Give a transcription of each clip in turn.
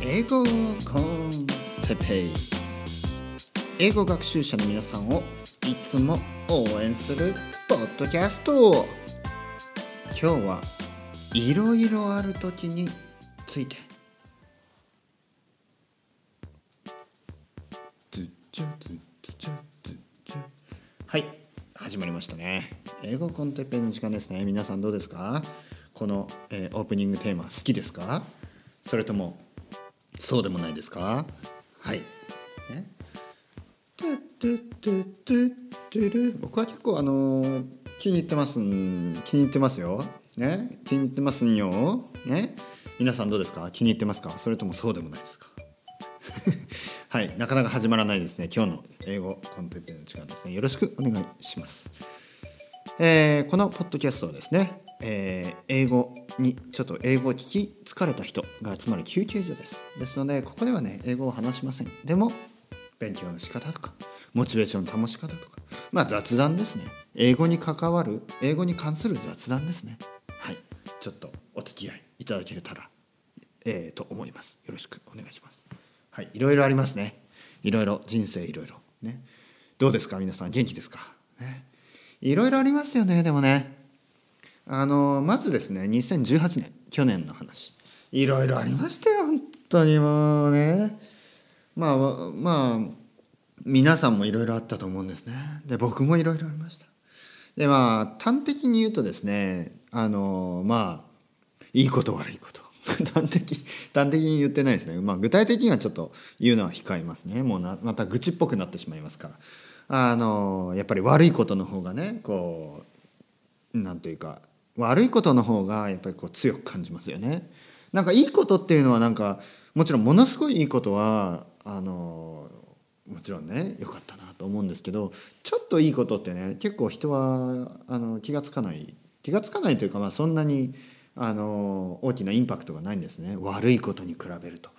英語コンテペイ。英語学習者の皆さんをいつも応援するポッドキャスト。今日はいろいろある時について。はい始まりましたね。英語コンテッペイの時間ですね。皆さんどうですか？この、えーオープニングテーマ好きですか？それともそうでもないですか？はい。ね。僕は結構あのー気に入ってますん気に入ってますよ。ね。気に入ってますんよ。ね。皆さんどうですか？気に入ってますか？それともそうでもないですか？はい。なかなか始まらないですね。今日の英語コンテンツの時間ですね。よろしくお願いします。えーこのポッドキャストはですね、えー英語にちょっと英語を聞き疲れた人が集まる休憩所です。ですのでここではね英語を話しません。でも勉強の仕方とかモチベーションの保ち方とか。まあ雑談ですね。英語に関わる英語に関する雑談ですね。はい。ちょっとお付き合いいただけたらえーと思います。よろしくお願いします。はい。いろいろありますね。いろいろ。人生いろいろ。ね。どうですか？皆さん。元気ですか？ね。いろいろありますよね。でもね。あのまずですね2018年去年の話。いろいろありましたよ本当にもうね。まあまあ皆さんもいろいろあったと思うんですね。で僕もいろいろありました。でまあ端的に言うとですねあのまあいいこと悪いこと。端的端的に言ってないですね、まあ、具体的にはちょっと言うのは控えますね。もうなまた愚痴っぽくなってしまいますから。あのやっぱり悪いことの方がねこうなんていうか悪いことの方がやっぱりこう強く感じますよね。なんかいいことっていうのはなんかもちろんものすごいいいことはあのもちろんね良かったなと思うんですけどちょっといいことってね結構人はあの気が付かない気が付かないというか、まあ、そんなにあの大きなインパクトがないんですね悪いことに比べると。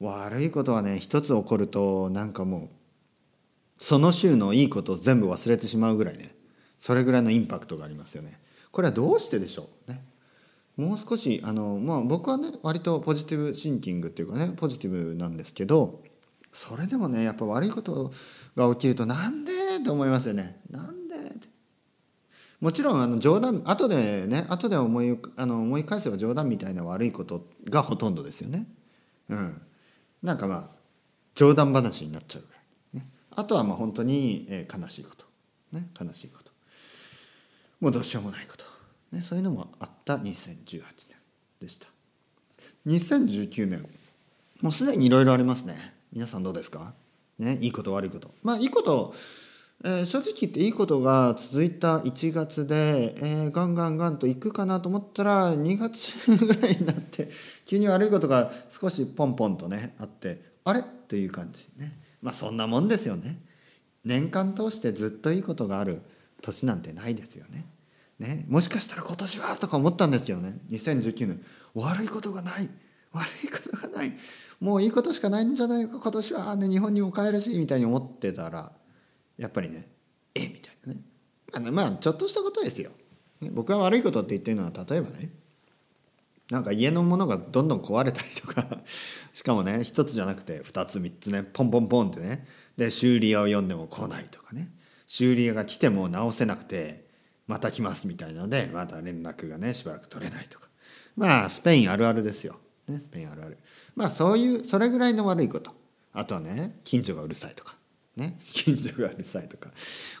悪いことはね一つ起こるとなんかもうその週のいいことを全部忘れてしまうぐらいねそれぐらいのインパクトがありますよね。これはどうしてでしょう？ね。もう少しあの、まあ、僕はね割とポジティブシンキングっていうかねポジティブなんですけどそれでもねやっぱ悪いことが起きるとなんでと思いますよね。なんでって。もちろんあの冗談後でね後で思いあの思い返せば冗談みたいな悪いことがほとんどですよね。うん、なんかまあ冗談話になっちゃうぐらい、ね、あとはまあ本当に、えー悲しいこと、ね、悲しいこと。もうどうしようもないこと、ね、そういうのもあった2018年でした。2019年。もうすでにいろいろありますね。皆さんどうですか？ねいいこと悪いこと。まあいいこと、えー正直言っていいことが続いた1月で、えーガンガンガンといくかなと思ったら2月ぐらいになって急に悪いことが少しポンポンとねあってあれ？という感じ。ね。まあそんなもんですよね。年間通してずっといいことがある。年なんてないですよね。ね。もしかしたら今年はとか思ったんですけどね。2019年。悪いことがない。悪いことがない。もういいことしかないんじゃないか。今年は、ね、日本にも帰るしみたいに思ってたらやっぱりねえ？みたいなね。あのまあちょっとしたことですよ。ね。僕が悪いことって言ってるのは例えばねなんか家のものがどんどん壊れたりとか しかもね一つじゃなくて二つ三つねポンポンポンってね。で修理屋を呼んでも来ないとかね。修理屋が来ても直せなくてまた来ますみたいなのでまた連絡がねしばらく取れないとか。まあスペインあるあるですよ、ね、スペインあるある。まあそういうそれぐらいの悪いこと。あとはね近所がうるさいとか。ね 近所がうるさいとか。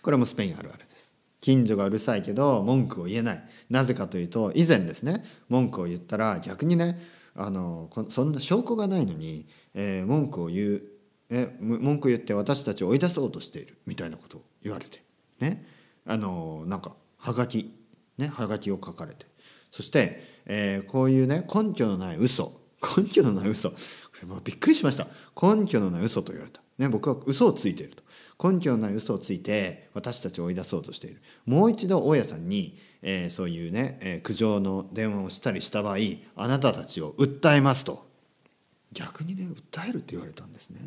これもスペインあるあるです。近所がうるさいけど文句を言えない。なぜかというと以前ですね文句を言ったら逆にねあのそんな証拠がないのに、えー文句を言うえ文句を言って私たちを追い出そうとしているみたいなことを言われて。ね。あのなんかはがき。ね。はがきを書かれて。そして、えーこういうね根拠のない嘘。根拠のない嘘。もうびっくりしました。根拠のない嘘と言われた、ね、僕は嘘をついていると。根拠のない嘘をついて私たちを追い出そうとしている。もう一度大家さんに、えーそういうね、えー苦情の電話をしたりした場合あなたたちを訴えますと。逆にね訴えるって言われたんですね。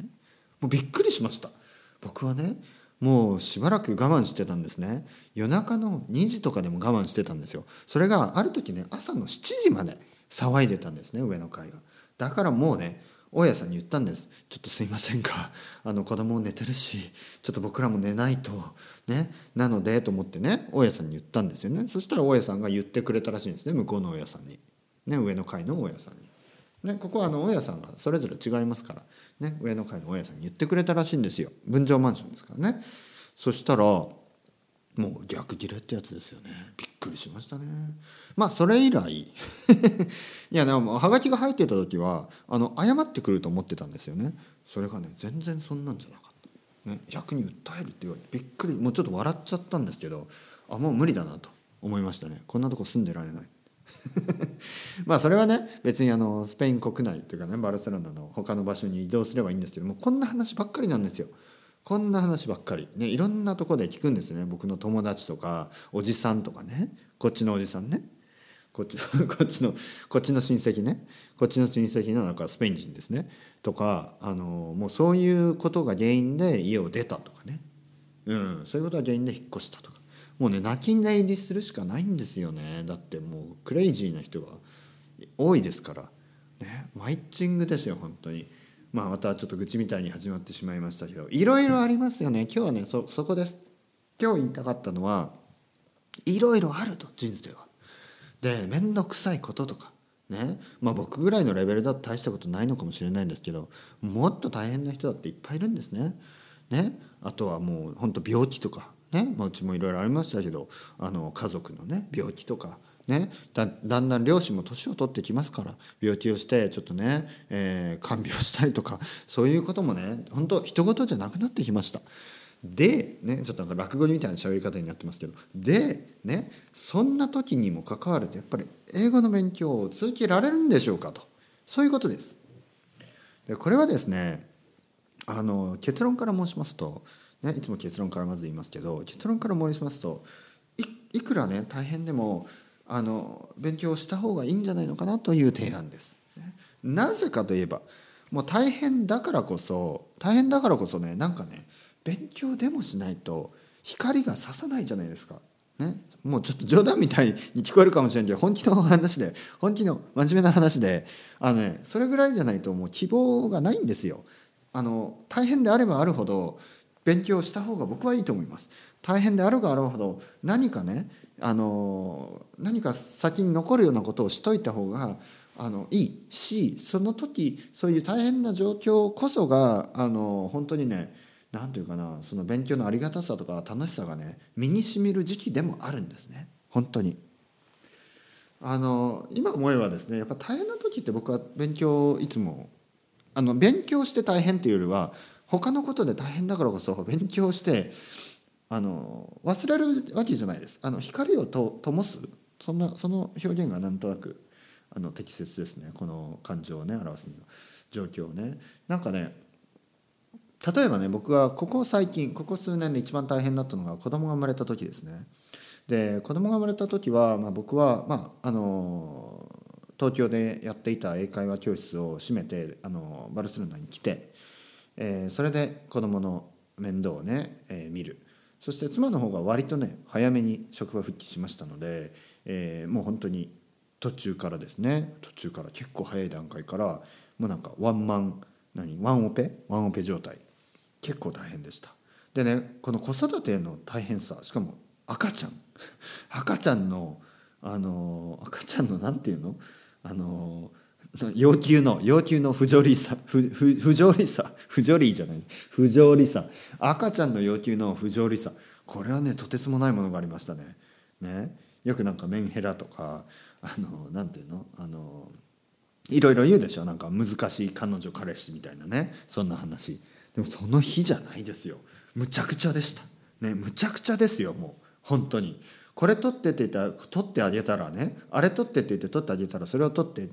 もうびっくりしました。僕はねもうしばらく我慢してたんですね。夜中の2時とかでも我慢してたんですよ。それがある時ね朝の7時まで騒いでたんですね上の階が。だからもうね大家さんに言ったんです「ちょっとすいませんか。あの子供寝てるしちょっと僕らも寝ないとね。なので」と思ってね大家さんに言ったんですよね。そしたら大家さんが言ってくれたらしいんですね向こうの大家さんに、ね、上の階の大家さんに。ね、ここはあの大家さんがそれぞれ違いますから、ね、上の階の大家さんに言ってくれたらしいんですよ。分譲マンションですからね。そしたらもう逆切れってやつですよね。びっくりしましたね。まあそれ以来 いやでもはがきが入ってた時はあの謝ってくると思ってたんですよね。それがね全然そんなんじゃなかった、ね、逆に訴えるって言われてびっくりもうちょっと笑っちゃったんですけどあもう無理だなと思いましたね。こんなとこ住んでられない。まあそれはね別にあのスペイン国内というかねバルセロナの他の場所に移動すればいいんですけどもこんな話ばっかりなんですよ。こんな話ばっかり、ね、いろんなとこで聞くんですね。僕の友達とかおじさんとかね。こっちのおじさんね。こっちの こっちのこっちの親戚ね。こっちの親戚のなんかスペイン人ですね。とかあのもうそういうことが原因で家を出たとかね、うん、そういうことが原因で引っ越したとか。もうね泣き寝入りするしかないんですよね。だってもうクレイジーな人が多いですから。ねマイチングですよ本当に。まあまたちょっと愚痴みたいに始まってしまいましたけど。いろいろありますよね。今日はねそそこです。今日言いたかったのはいろいろあると人生は。で面倒くさいこととか。ね。まあ僕ぐらいのレベルだと大したことないのかもしれないんですけどもっと大変な人だっていっぱいいるんですね。ね。あとはもう本当病気とか。ね、うちもいろいろありましたけどあの家族のね病気とか、ね、だだんだん両親も年を取ってきますから病気をしてちょっとね、えー、看病したりとかそういうこともね本当人事じゃなくなってきました。で、ね、ちょっとなんか落語みたいな喋り方になってますけどで、ね、そんな時にもかかわらずやっぱり英語の勉強を続けられるんでしょうかとそういうことです。でこれはですねあの結論から申しますとね、いつも結論からまず言いますけど結論から申しますといくらね大変でもあの勉強した方がいいんじゃないのかなという提案です。なぜかといえばもう大変だからこそ大変だからこそねなんかね勉強でもしないと光が差さないじゃないですか。ね、もうちょっと冗談みたいに聞こえるかもしれんけど本気の話で本気の真面目な話であの、ね、それぐらいじゃないともう希望がないんですよ。あの大変であればあるほど勉強した方が僕はいいと思います。大変であるがあるほど何かねあの何か先に残るようなことをしといた方があのいいしその時そういう大変な状況こそがあの本当にね何て言うかなその勉強のありがたさとか楽しさがね身にしみる時期でもあるんですね本当に。あの今思えばですねやっぱ大変な時って僕は勉強いつもあの勉強して大変っていうよりは他のことで大変だからこそ勉強してあの忘れるわけじゃないです。あの光をと灯す？そんなその表現がなんとなくあの適切ですね。この感情をね表すには。状況をね。なんかね例えばね僕はここ最近ここ数年で一番大変だったのが子供が生まれた時ですね。で子供が生まれた時は、まあ、僕は、まあ、あの東京でやっていた英会話教室を閉めてあのバルセロナに来てえー、それで子供の面倒をね、えー、見る。そして妻の方が割とね早めに職場復帰しましたので、えー、もう本当に途中からですね。途中から結構早い段階からもうなんかワンマン何ワンオペ？ワンオペ状態。結構大変でした。でねこの子育ての大変さしかも赤ちゃん。赤ちゃんのあの赤ちゃんのなんていうの？あの要求の要求の不条理さ不不条理さ不条理じゃない。不条理さ。赤ちゃんの要求の不条理さ。これはねとてつもないものがありましたね。ね。よくなんかメンヘラとかあのなんていうの？あのいろいろ言うでしょ？なんか難しい彼女彼氏みたいなね。そんな話。でもその日じゃないですよ。むちゃくちゃでした。ねむちゃくちゃですよもう。本当に。これ取ってって言ったら取ってあげたらねあれ取ってって言って取ってあげたらそれを取って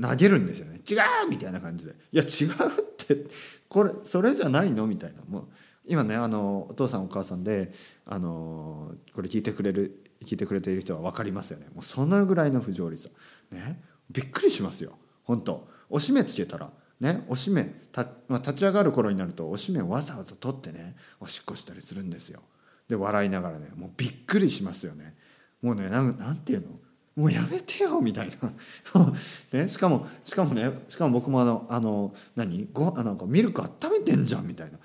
投げるんですよね。違うみたいな感じで。いや違うってこれそれじゃないの？みたいな。もう今ねあのお父さんお母さんであのこれ聞いてくれる聞いてくれている人は分かりますよね。もうそのぐらいの不条理さ。ね？びっくりしますよ。本当。おしめつけたら。ね？おしめた、まあ、立ち上がる頃になるとおしめわざわざ取ってねおしっこしたりするんですよ。で笑いながらねもうびっくりしますよね。もうねななんていうの？もうやめてよみたいな、ね、しかもしかもねしかも僕もあのあの何？ごあなんかミルク温めてんじゃんみたいな。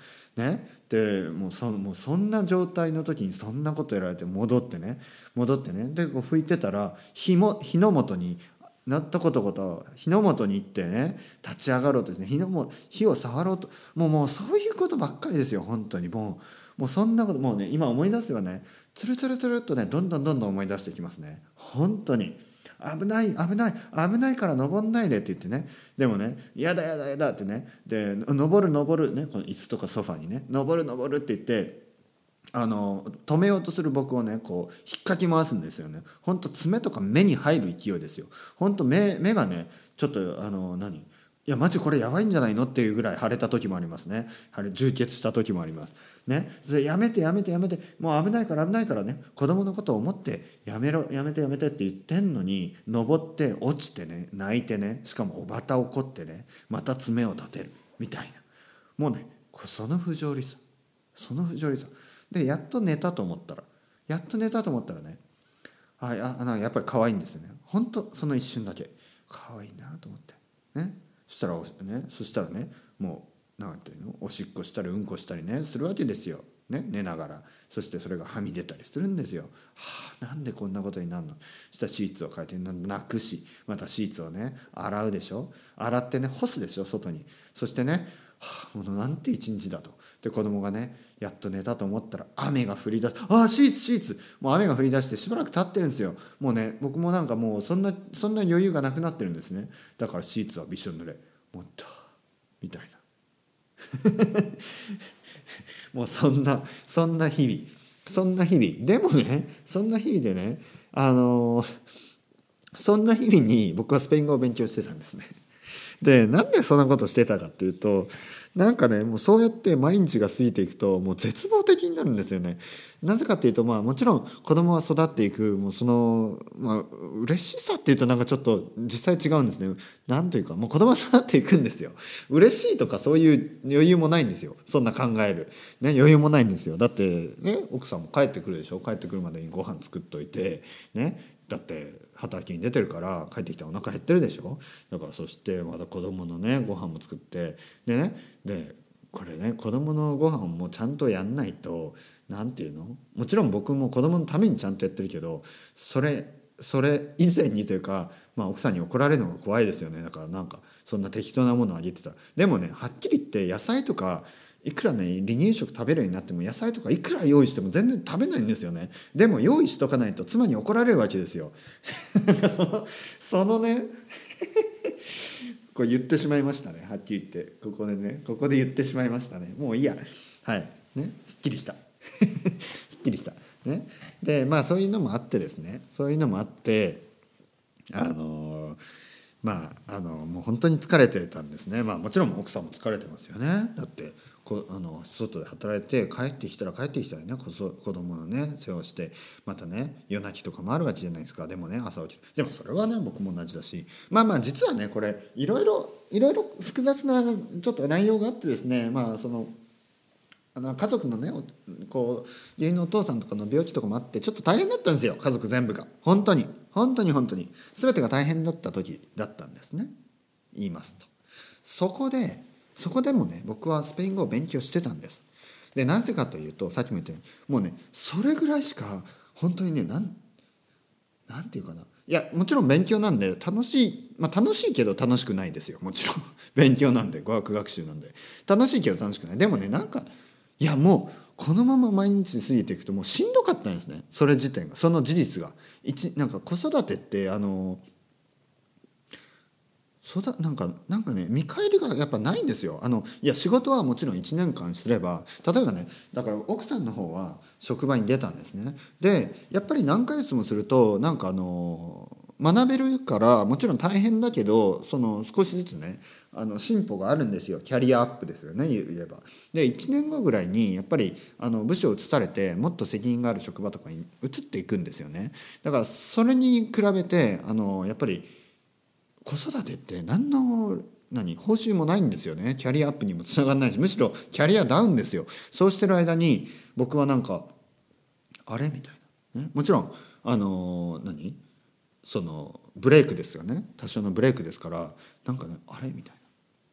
ね？でもうそもうそんな状態の時にそんなことやられて戻ってね。戻ってね。でこう拭いてたら火も火の元になったことこと火の元に行ってね立ち上がろうとですね火のも火を触ろうと。もうもうそういうことばっかりですよ本当に。もうもうそんなこともうね今思い出せばね。つるつるつるっとねどんどんどんどん思い出していきますね。本当に。危ない危ない危ないから登んないでって言ってね。でもねやだやだやだってね。で登る登るねこの椅子とかソファにね。登る登るって言ってあの止めようとする僕をねこう引っかき回すんですよね。ほんと爪とか目に入る勢いですよ。ほんと目目がねちょっとあの何？いやマジこれやばいんじゃないの？っていうぐらい腫れた時もありますね。充血した時もあります。ね。それやめてやめてやめて。もう危ないから危ないからね。子供のことを思ってやめろやめてやめてって言ってんのに登って落ちてね。泣いてね。しかもおばた怒ってね。また爪を立てる。みたいな。もうねその不条理さ。その不条理さ。でやっと寝たと思ったらやっと寝たと思ったらねああなやっぱり可愛いんですよね。本当その一瞬だけ。可愛いなと思って。ね。そしたらね。そしたらねもう何ていうの？おしっこしたりうんこしたりねするわけですよ、ね、寝ながら。そしてそれがはみ出たりするんですよ。はあなんでこんなことになるの？したらシーツを変えて泣くし？またシーツをね洗うでしょ？洗ってね干すでしょ？外に。そしてねはあもうなんて一日だと。で子供がねやっと寝たと思ったら雨が降り出す。ああシーツシーツ。もう雨が降り出してしばらく経ってるんですよ。もうね僕もなんかもうそんなそんな余裕がなくなってるんですね。だからシーツはびしょ濡れ。もっとみたいな。もうそんなそんな日々。そんな日々。でもねそんな日々でねあのそんな日々に僕はスペイン語を勉強してたんですね。でなんでそんなことしてたかっていうとなんかねもうそうやって毎日が過ぎていくともう絶望的になるんですよね。なぜかっていうとまあもちろん子供は育っていくもうそのまあ嬉しさっていうとなんかちょっと実際違うんですね。なんというかもう子供は育っていくんですよ。嬉しいとかそういう余裕もないんですよ。そんな考えるね余裕もないんですよ。だってね奥さんも帰ってくるでしょ？帰ってくるまでにご飯作っといてねだって働きに出てるから帰ってきたらお腹減ってるでしょ？だからそしてまた子供のねご飯も作ってでねでこれね子供のご飯もちゃんとやんないと何て言うの？もちろん僕も子供のためにちゃんとやってるけどそれそれ以前にというか、まあ、奥さんに怒られるのが怖いですよね。だからなんかそんな適当なものをあげてた。でもねはっきり言って野菜とかいくらね離乳食食べるようになっても野菜とかいくら用意しても全然食べないんですよね。でも用意しとかないと妻に怒られるわけですよ。そのそのね こう言ってしまいましたね。はっきり言って。ここでねここで言ってしまいましたね。もういいや。はい。ね。すっきりした。すっきりした。ね。でまあそういうのもあってですね。そういうのもあってあのーまああのもう本当に疲れてたんですね。まあもちろん奥さんも疲れてますよね。だってこあの外で働いて帰ってきたら帰ってきたらね子子供のね世話をしてまたね夜泣きとかもあるわけじゃないですか。でもね朝起きて。でもそれはね僕も同じだし。まあまあ実はねこれいろいろいろいろ複雑なちょっと内容があってですねまあそのあの家族のねこう義理のお父さんとかの病気とかもあってちょっと大変だったんですよ家族全部が。本当に。本当に本当に。全てが大変だった時だったんですね。言いますと。そこでそこでもね僕はスペイン語を勉強してたんです。でなぜかというとさっきも言ったようにもうねそれぐらいしか本当にねなんなんていうかな。いやもちろん勉強なんで楽しいまあ楽しいけど楽しくないですよ。もちろん。勉強なんで語学学習なんで。楽しいけど楽しくない。でもねなんかいやもうこのまま毎日過ぎていくともうしんどかったんですね。それ自体が。その事実が。一なんか子育てってあのそうだなんかなんかね見返りがやっぱないんですよあのいや仕事はもちろん1年間すれば例えばねだから奥さんの方は職場に出たんですねでやっぱり何ヶ月もするとなんかあの学べるからもちろん大変だけどその少しずつねあの進歩があるんですよキャリアアップですよね言えば。で1年後ぐらいにやっぱりあの部署を移されてもっと責任がある職場とかに移っていくんですよね。だからそれに比べてあのやっぱり子育てって何の何報酬もないんですよね。キャリアアップにもつながらないしむしろキャリアダウンですよ。そうしてる間に僕はなんかあれ？みたいな、ね、もちろんあの何？そのブレイクですよね。多少のブレイクですからなんかねあれ？みたいな。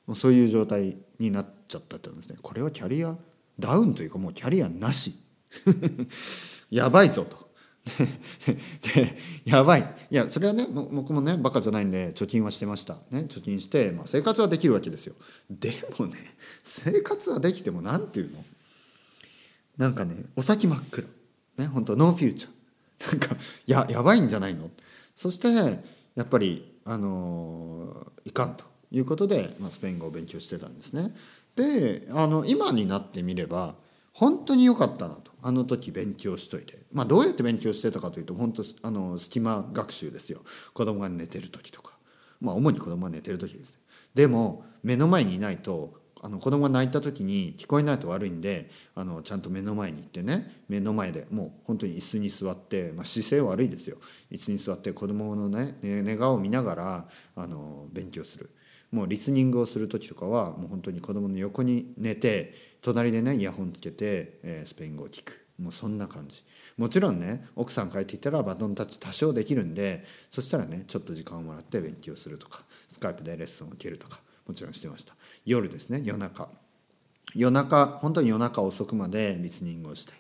もうそういう状態になっちゃったってんですね。これはキャリアダウンというかもうキャリアなし。やばいぞと。で やばい。いやそれはね僕もねバカじゃないんで貯金はしてました、ね、貯金して、まあ、生活はできるわけですよ。でもね生活はできても何て言うの？なんかねお先真っ暗。ね本当ノーフューチャー。なんかややばいんじゃないの？そしてやっぱりあのいかんということで、まあ、スペイン語を勉強してたんですね。であの今になってみれば本当に良かったなと。あの時勉強しといて。まあどうやって勉強してたかというと本当あの隙間学習ですよ。子供が寝てる時とか。まあ主に子供が寝てる時ですでも目の前にいないとあの子供が泣いた時に聞こえないと悪いんであのちゃんと目の前に行ってね目の前でもう本当に椅子に座って、まあ、姿勢悪いですよ。椅子に座って子供のね寝顔を見ながらあの勉強する。もうリスニングをする時とかはもう本当に子供の横に寝て隣でねイヤホンつけて、えー、スペイン語を聞く。もうそんな感じ。もちろんね奥さん帰ってきたらバトンタッチ多少できるんでそしたらねちょっと時間をもらって勉強するとかスカイプでレッスンを受けるとかもちろんしてました。夜ですね夜中。夜中本当に夜中遅くまでリスニングをして。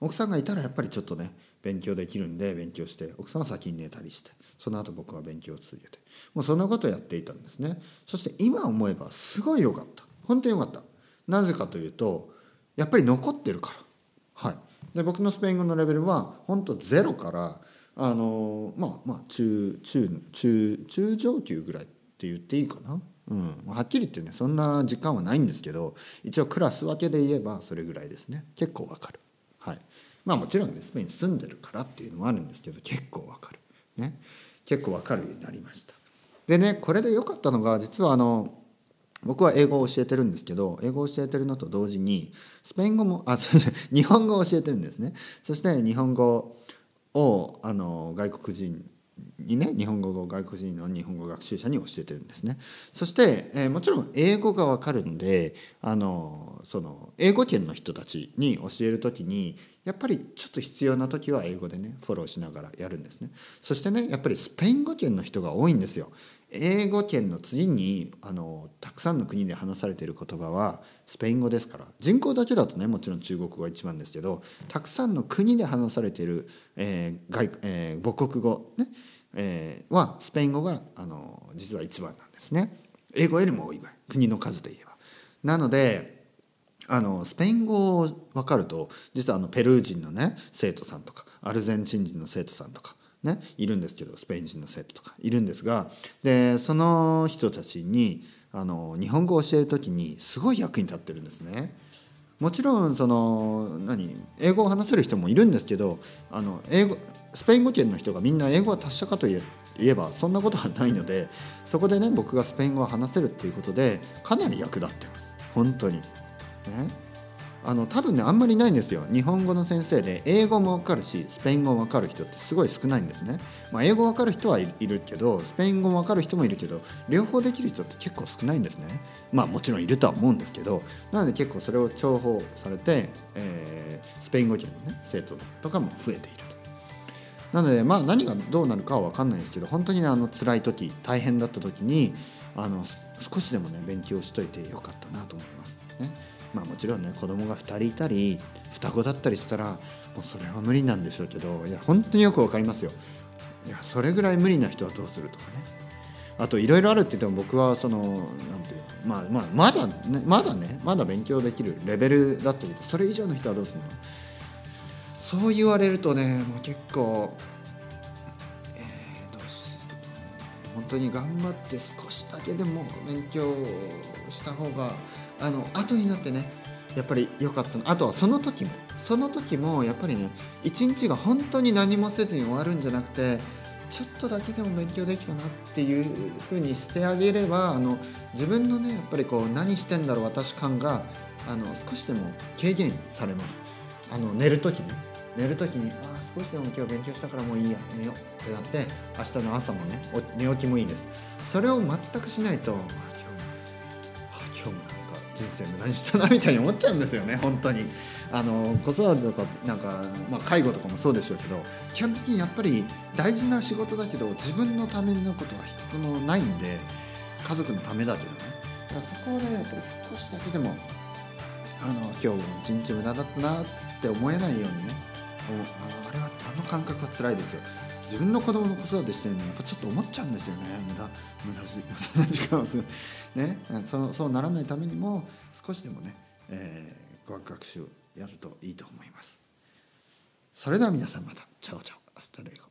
奥さんがいたらやっぱりちょっとね勉強できるんで勉強して奥さんは先に寝たりして。その後僕は勉強を続けてもうそんなことをやっていたんですね。そして今思えばすごい良かった。本当に良かった。なぜかというとやっぱり残ってるから。はい。で僕のスペイン語のレベルは本当ゼロからあのまあまあ中中中中上級ぐらいって言っていいかな。うん、はっきり言ってねそんな時間はないんですけど一応クラス分けで言えばそれぐらいですね。結構わかる。はい。まあもちろんねスペインに住んでるからっていうのもあるんですけど結構わかる。ね。結構わかるようになりました。でねこれで良かったのが実はあの僕は英語を教えてるんですけど英語を教えてるのと同時にスペイン語もあ日本語を教えてるんですね。そして日本語をあの外国人にね日本語を外国人の日本語学習者に教えてるんですね。そして、えー、もちろん英語がわかるんであのその英語圏の人たちに教える時にやっぱりちょっと必要な時は英語でねフォローしながらやるんですね。そしてねやっぱりスペイン語圏の人が多いんですよ。英語圏の次にあのたくさんの国で話されている言葉はスペイン語ですから。人口だけだとねもちろん中国語が一番ですけどたくさんの国で話されている、えー外えー、母国語、ねえー、はスペイン語があの実は一番なんですね。英語よりも多いぐらい。国の数で言えば。なのであのスペイン語を分かると実はあのペルー人のね生徒さんとかアルゼンチン人の生徒さんとかね、いるんですけどスペイン人の生徒とかいるんですがでその人たちにあの日本語を教える時にすごい役に立ってるんですね。もちろんその何英語を話せる人もいるんですけどあの英語スペイン語圏の人がみんな英語は達者かといえばそんなことはないのでそこでね僕がスペイン語を話せるっていうことでかなり役立ってます本当に。ねあの多分ねあんまりないんですよ。日本語の先生で英語もわかるしスペイン語もわかる人ってすごい少ないんですね、まあ、英語わかる人はいるけどスペイン語もわかる人もいるけど両方できる人って結構少ないんですね。まあもちろんいるとは思うんですけどなので結構それを重宝されて、えー、スペイン語圏のね生徒とかも増えていると。なのでまあ何がどうなるかは分かんないですけど本当にねあの辛い時大変だった時にあの少しでもね勉強しといてよかったなと思いますね。まあもちろんね子供が2人いたり双子だったりしたらもうそれは無理なんでしょうけどいや本当によく分かりますよ。いやそれぐらい無理な人はどうするとかね。あといろいろあるって言っても僕はその何ていうまあまあまだねまだねまだ勉強できるレベルだと言うとそれ以上の人はどうするの？そう言われるとねもう結構、本当に頑張って少しだけでも勉強した方があの後になってねやっぱり良かったの。あとはその時もその時もやっぱりね一日が本当に何もせずに終わるんじゃなくてちょっとだけでも勉強できたなっていう風にしてあげればあの自分のねやっぱりこう何してんだろう私感があの少しでも軽減されます。あの寝る時に寝る時にあ少しでも今日勉強したからもういいや寝ようってなって明日の朝もね寝起きもいいです。それを全くしないとあ今日もあ今日もなんか人生無駄にしたなみたいに思っちゃうんですよね本当に。あの子育てとかなんか、まあ、介護とかもそうでしょうけど基本的にやっぱり大事な仕事だけど自分のためのことは一つもないんで家族のためだけどね。だからそこをねやっぱり少しだけでもあの今日も一日無駄だったなって思えないようにねああれはあの感覚は辛いですよ。自分の子供の子育てしてるのやっぱちょっと思っちゃうんですよね。無駄無駄無駄な時間をす。るねそそうならないためにも少しでもね、えー、語学学習やるといいと思います。それでは皆さんまた。チャオチャオ。